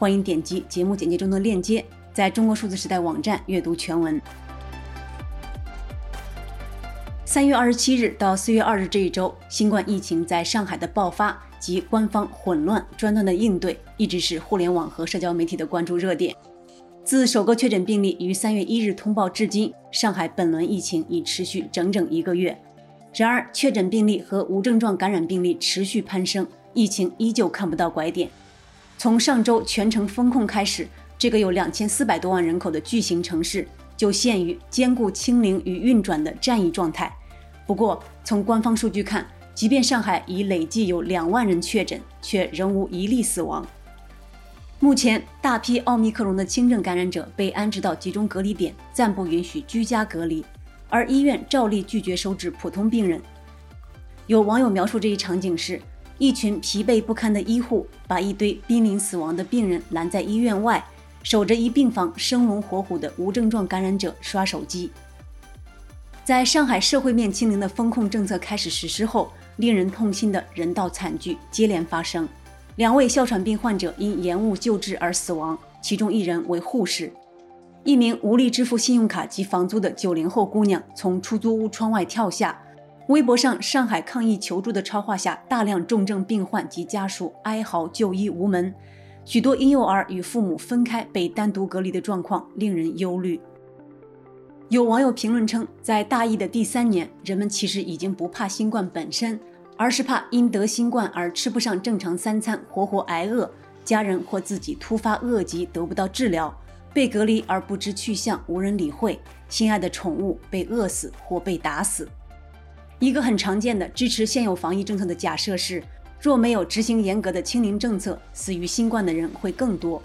欢迎点击节目简介中的链接，在中国数字时代网站阅读全文。三月二十七日到四月二日这一周，新冠疫情在上海的爆发及官方混乱专断的应对，一直是互联网和社交媒体的关注热点。自首个确诊病例于三月一日通报至今，上海本轮疫情已持续整整一个月。然而，确诊病例和无症状感染病例持续攀升，疫情依旧看不到拐点。从上周全城封控开始，这个有两千四百多万人口的巨型城市就陷于兼顾清零与运转的战役状态。不过，从官方数据看，即便上海已累计有两万人确诊，却仍无一例死亡。目前，大批奥密克戎的轻症感染者被安置到集中隔离点，暂不允许居家隔离，而医院照例拒绝收治普通病人。有网友描述这一场景是。一群疲惫不堪的医护把一堆濒临死亡的病人拦在医院外，守着一病房生龙活虎的无症状感染者刷手机。在上海社会面清零的封控政策开始实施后，令人痛心的人道惨剧接连发生。两位哮喘病患者因延误救治而死亡，其中一人为护士。一名无力支付信用卡及房租的九零后姑娘从出租屋窗外跳下。微博上，上海抗疫求助的超话下，大量重症病患及家属哀嚎就医无门，许多婴幼儿与父母分开被单独隔离的状况令人忧虑。有网友评论称，在大疫的第三年，人们其实已经不怕新冠本身，而是怕因得新冠而吃不上正常三餐，活活挨饿；家人或自己突发恶疾得不到治疗，被隔离而不知去向，无人理会；心爱的宠物被饿死或被打死。一个很常见的支持现有防疫政策的假设是，若没有执行严格的清零政策，死于新冠的人会更多。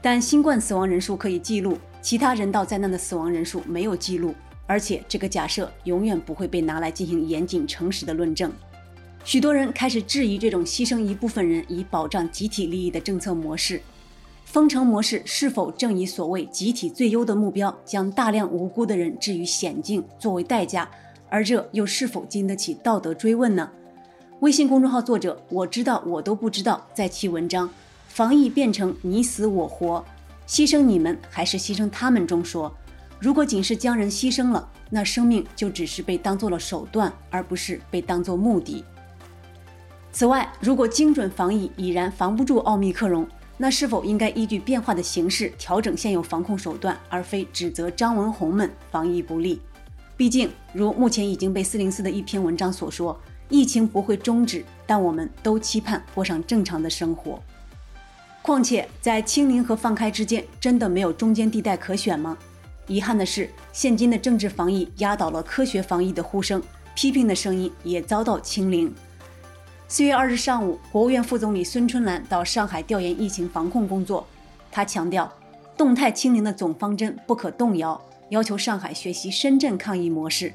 但新冠死亡人数可以记录，其他人道灾难的死亡人数没有记录，而且这个假设永远不会被拿来进行严谨诚实的论证。许多人开始质疑这种牺牲一部分人以保障集体利益的政策模式，封城模式是否正以所谓集体最优的目标，将大量无辜的人置于险境作为代价？而这又是否经得起道德追问呢？微信公众号作者我知道我都不知道，在其文章《防疫变成你死我活，牺牲你们还是牺牲他们》中说，如果仅是将人牺牲了，那生命就只是被当做了手段，而不是被当作目的。此外，如果精准防疫已然防不住奥密克戎，那是否应该依据变化的形势调整现有防控手段，而非指责张文宏们防疫不力？毕竟，如目前已经被四零四的一篇文章所说，疫情不会终止，但我们都期盼过上正常的生活。况且，在清零和放开之间，真的没有中间地带可选吗？遗憾的是，现今的政治防疫压倒了科学防疫的呼声，批评的声音也遭到清零。四月二日上午，国务院副总理孙春兰到上海调研疫情防控工作，他强调，动态清零的总方针不可动摇。要求上海学习深圳抗疫模式，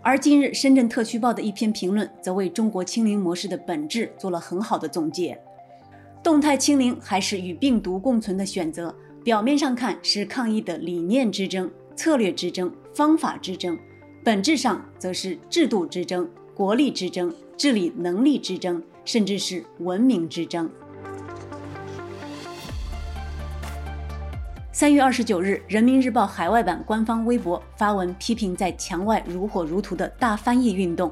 而近日深圳特区报的一篇评论则为中国清零模式的本质做了很好的总结。动态清零还是与病毒共存的选择，表面上看是抗疫的理念之争、策略之争、方法之争，本质上则是制度之争、国力之争、治理能力之争，甚至是文明之争。三月二十九日，《人民日报》海外版官方微博发文批评在墙外如火如荼的大翻译运动。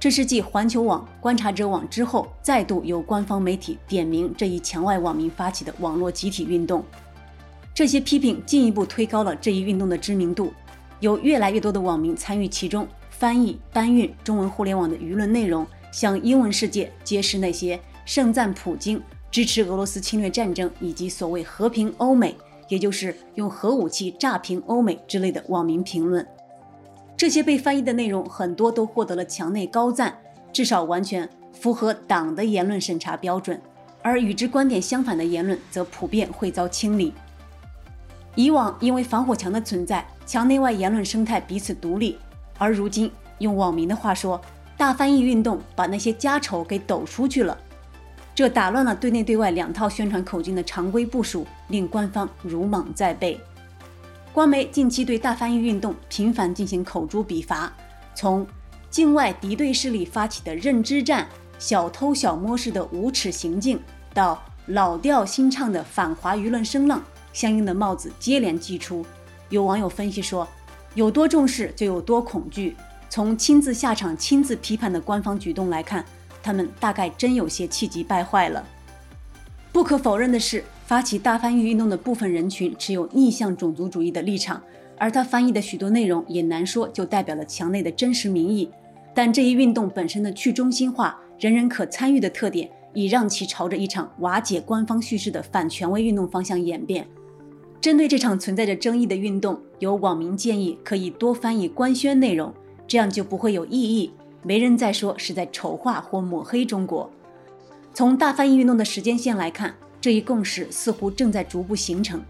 这是继环球网、观察者网之后，再度由官方媒体点名这一墙外网民发起的网络集体运动。这些批评进一步推高了这一运动的知名度，有越来越多的网民参与其中，翻译、搬运中文互联网的舆论内容，向英文世界揭示那些盛赞普京、支持俄罗斯侵略战争以及所谓和平欧美。也就是用核武器炸平欧美之类的网民评论，这些被翻译的内容很多都获得了墙内高赞，至少完全符合党的言论审查标准，而与之观点相反的言论则普遍会遭清理。以往因为防火墙的存在，墙内外言论生态彼此独立，而如今用网民的话说，大翻译运动把那些家丑给抖出去了，这打乱了对内对外两套宣传口径的常规部署，令官方如芒在背。官媒近期对大翻译运动频繁进行口诛笔伐，从境外敌对势力发起的认知战、小偷小摸式的无耻行径，到老调新唱的反华舆论声浪，相应的帽子接连祭出。有网友分析说，有多重视就有多恐惧。从亲自下场、亲自批判的官方举动来看，他们大概真有些气急败坏了。不可否认的是，发起大翻译运动的部分人群持有逆向种族主义的立场，而他翻译的许多内容也难说就代表了墙内的真实民意。但这一运动本身的去中心化、人人可参与的特点，已让其朝着一场瓦解官方叙事的反权威运动方向演变。针对这场存在着争议的运动，有网民建议可以多翻译官宣内容，这样就不会有异议，没人再说是在丑化或抹黑中国。从大翻译运动的时间线来看，这一共识似乎正在逐步形成。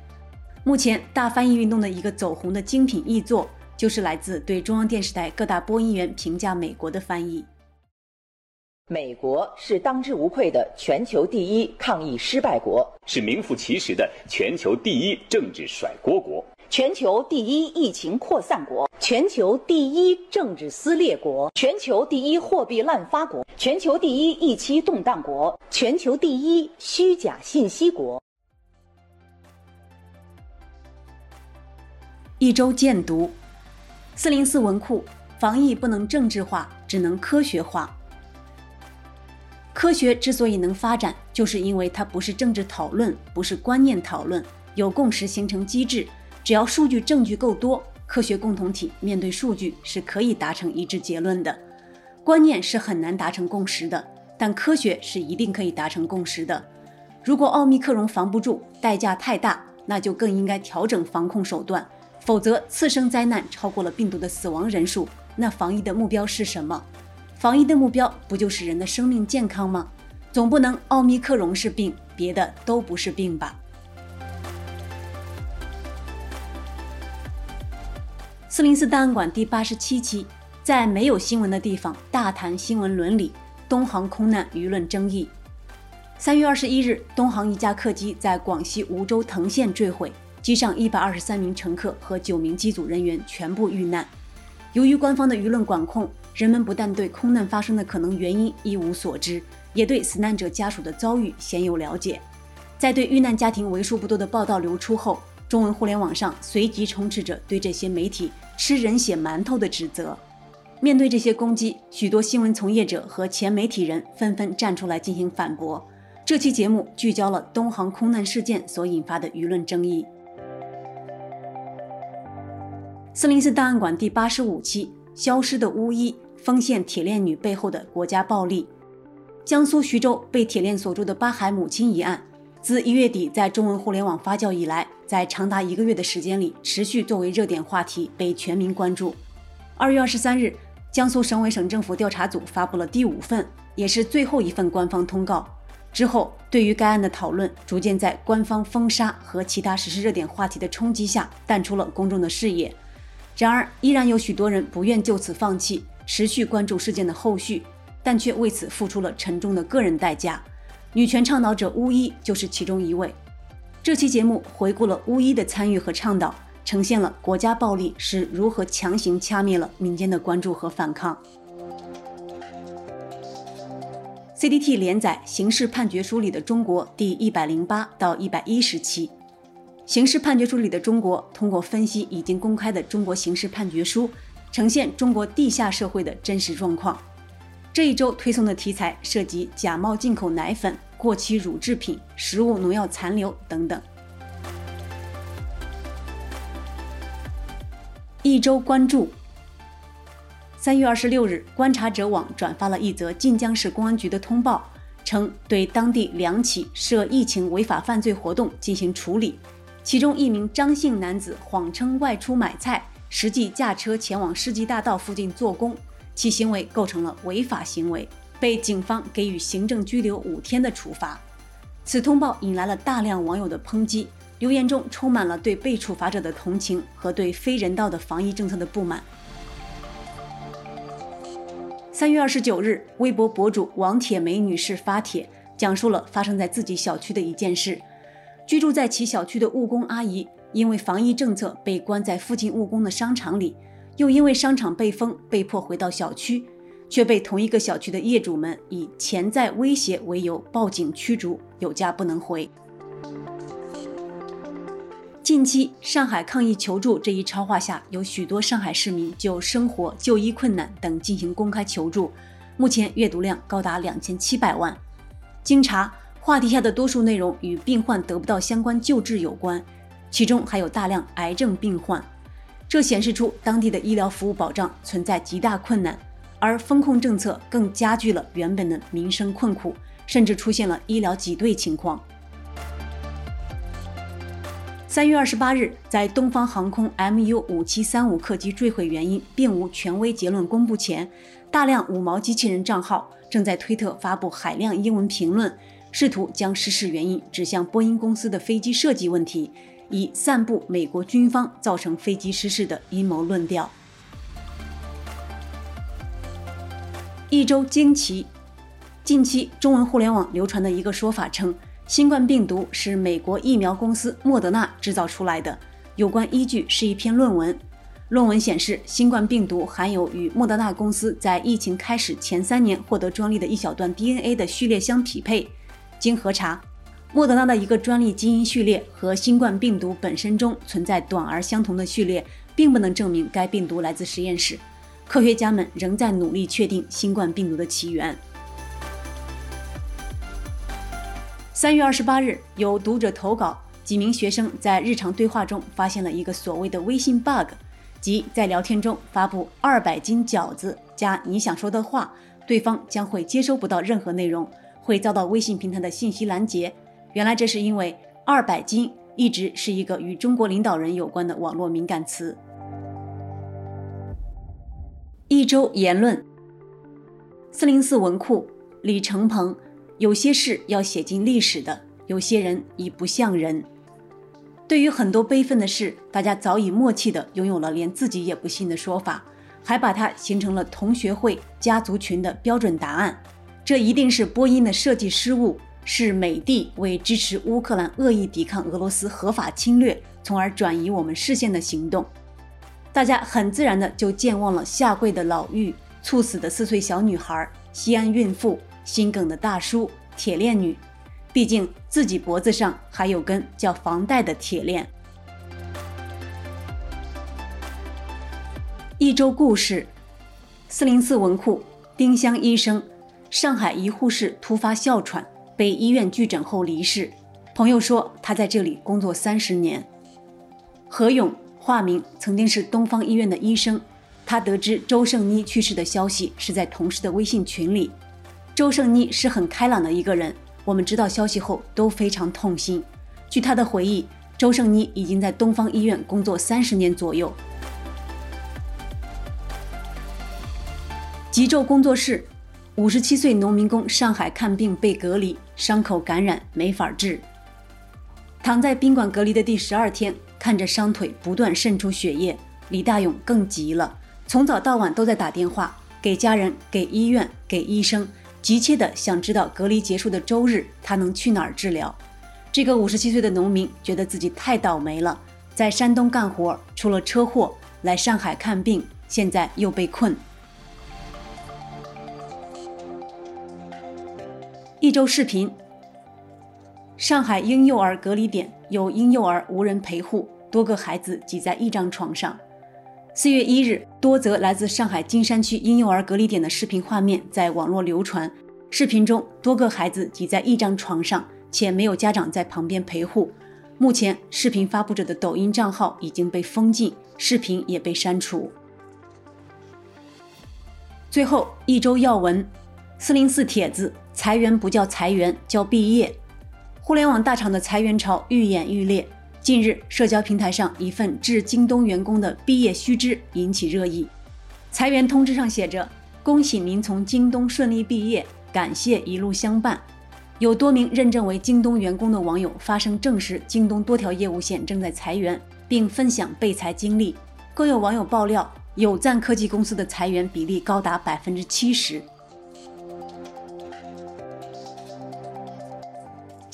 目前，大翻译运动的一个走红的精品译作，就是来自对中央电视台各大播音员评价美国的翻译。美国是当之无愧的全球第一抗疫失败国，是名副其实的全球第一政治甩锅国。全球第一疫情扩散国，全球第一政治撕裂国，全球第一货币滥发国，全球第一疫期动荡国，全球第一虚假信息国。一周见读：四零四文库，防疫不能政治化，只能科学化。科学之所以能发展，就是因为它不是政治讨论，不是观念讨论，有共识形成机制。只要数据证据够多，科学共同体面对数据是可以达成一致结论的。观念是很难达成共识的，但科学是一定可以达成共识的。如果奥密克戎防不住，代价太大，那就更应该调整防控手段。否则，次生灾难超过了病毒的死亡人数，那防疫的目标是什么？防疫的目标不就是人的生命健康吗？总不能奥密克戎是病，别的都不是病吧？四零四档案馆第八十七期，在没有新闻的地方大谈新闻伦理。东航空难舆论争议。三月二十一日，东航一架客机在广西梧州藤县坠毁，机上一百二十三名乘客和九名机组人员全部遇难。由于官方的舆论管控，人们不但对空难发生的可能原因一无所知，也对死难者家属的遭遇鲜有了解。在对遇难家庭为数不多的报道流出后，中文互联网上随即充斥着对这些媒体吃人血馒头的指责。面对这些攻击，许多新闻从业者和前媒体人纷纷站出来进行反驳。这期节目聚焦了东航空难事件所引发的舆论争议。四零四档案馆第八十五期：消失的巫医，丰县铁链女背后的国家暴力。江苏徐州被铁链锁住的八孩母亲一案。自一月底在中文互联网发酵以来，在长达一个月的时间里，持续作为热点话题被全民关注。二月二十三日，江苏省委省政府调查组发布了第五份，也是最后一份官方通告。之后，对于该案的讨论逐渐在官方封杀和其他时事热点话题的冲击下淡出了公众的视野。然而，依然有许多人不愿就此放弃，持续关注事件的后续，但却为此付出了沉重的个人代价。女权倡导者巫医就是其中一位。这期节目回顾了巫医的参与和倡导，呈现了国家暴力是如何强行掐灭了民间的关注和反抗。CDT 连载《刑事判决书里的中国》第一百零八到一百一十期，《刑事判决书里的中国》通过分析已经公开的中国刑事判决书，呈现中国地下社会的真实状况。这一周推送的题材涉及假冒进口奶粉、过期乳制品、食物农药残留等等。一周关注：三月二十六日，观察者网转发了一则晋江市公安局的通报，称对当地两起涉疫情违法犯罪活动进行处理，其中一名张姓男子谎称外出买菜，实际驾车前往世纪大道附近做工。其行为构成了违法行为，被警方给予行政拘留五天的处罚。此通报引来了大量网友的抨击，留言中充满了对被处罚者的同情和对非人道的防疫政策的不满。三月二十九日，微博博主王铁梅女士发帖，讲述了发生在自己小区的一件事：居住在其小区的务工阿姨，因为防疫政策被关在附近务工的商场里，又因为商场被封，被迫回到小区，却被同一个小区的业主们以潜在威胁为由报警驱逐，有家不能回。近期，上海抗疫求助这一超话下，有许多上海市民就生活、就医困难等进行公开求助，目前阅读量高达两千七百万。经查，话题下的多数内容与病患得不到相关救治有关，其中还有大量癌症病患。这显示出当地的医疗服务保障存在极大困难，而封控政策更加剧了原本的民生困苦，甚至出现了医疗挤兑情况。三月二十八日，在东方航空 MU 五七三五客机坠毁原因并无权威结论公布前，大量五毛机器人账号正在推特发布海量英文评论，试图将失事原因指向波音公司的飞机设计问题，以散布美国军方造成飞机失事的阴谋论调。一周惊奇，近期中文互联网流传的一个说法称。新冠病毒是美国疫苗公司莫德纳制造出来的，有关依据是一篇论文。论文显示，新冠病毒含有与莫德纳公司在疫情开始前三年获得专利的一小段 DNA 的序列相匹配。经核查，莫德纳的一个专利基因序列和新冠病毒本身中存在短而相同的序列，并不能证明该病毒来自实验室。科学家们仍在努力确定新冠病毒的起源。三月二十八日，有读者投稿，几名学生在日常对话中发现了一个所谓的微信 bug，即在聊天中发布“二百斤饺子”加你想说的话，对方将会接收不到任何内容，会遭到微信平台的信息拦截。原来这是因为“二百斤”一直是一个与中国领导人有关的网络敏感词。一周言论：四零四文库李承鹏。有些事要写进历史的，有些人已不像人。对于很多悲愤的事，大家早已默契地拥有了连自己也不信的说法，还把它形成了同学会、家族群的标准答案。这一定是波音的设计失误，是美帝为支持乌克兰恶意抵抗俄罗斯合法侵略，从而转移我们视线的行动。大家很自然的就健忘了下跪的老妪、猝死的四岁小女孩、西安孕妇。心梗的大叔、铁链女，毕竟自己脖子上还有根叫房贷的铁链。一周故事，四零四文库，丁香医生，上海一护士突发哮喘，被医院拒诊后离世。朋友说他在这里工作三十年。何勇，化名，曾经是东方医院的医生。他得知周胜妮去世的消息是在同事的微信群里。周胜妮是很开朗的一个人，我们知道消息后都非常痛心。据他的回忆，周胜妮已经在东方医院工作三十年左右。极昼工作室，五十七岁农民工上海看病被隔离，伤口感染没法治。躺在宾馆隔离的第十二天，看着伤腿不断渗出血液，李大勇更急了，从早到晚都在打电话给家人、给医院、给医生。急切地想知道隔离结束的周日他能去哪儿治疗。这个五十七岁的农民觉得自己太倒霉了，在山东干活出了车祸，来上海看病，现在又被困。一周视频：上海婴幼儿隔离点有婴幼儿无人陪护，多个孩子挤在一张床上。四月一日，多则来自上海金山区婴幼儿隔离点的视频画面在网络流传。视频中，多个孩子挤在一张床上，且没有家长在旁边陪护。目前，视频发布者的抖音账号已经被封禁，视频也被删除。最后一周要闻：四零四帖子，裁员不叫裁员，叫毕业。互联网大厂的裁员潮愈演愈烈。近日，社交平台上一份致京东员工的毕业须知引起热议。裁员通知上写着：“恭喜您从京东顺利毕业，感谢一路相伴。”有多名认证为京东员工的网友发声证实，京东多条业务线正在裁员，并分享被裁经历。更有网友爆料，有赞科技公司的裁员比例高达百分之七十。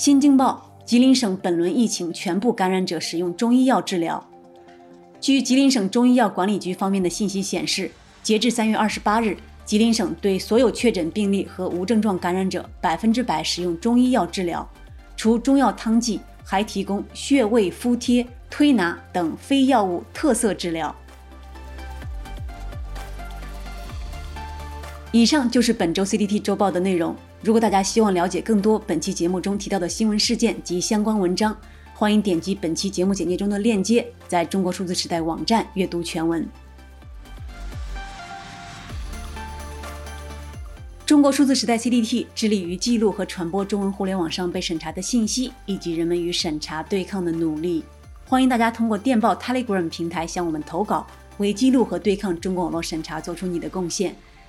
新京报：吉林省本轮疫情全部感染者使用中医药治疗。据吉林省中医药管理局方面的信息显示，截至三月二十八日，吉林省对所有确诊病例和无症状感染者百分之百使用中医药治疗，除中药汤剂，还提供穴位敷贴、推拿等非药物特色治疗。以上就是本周 CDT 周报的内容。如果大家希望了解更多本期节目中提到的新闻事件及相关文章，欢迎点击本期节目简介中的链接，在中国数字时代网站阅读全文。中国数字时代 CDT 致力于记录和传播中文互联网上被审查的信息，以及人们与审查对抗的努力。欢迎大家通过电报 Telegram 平台向我们投稿，为记录和对抗中国网络审查做出你的贡献。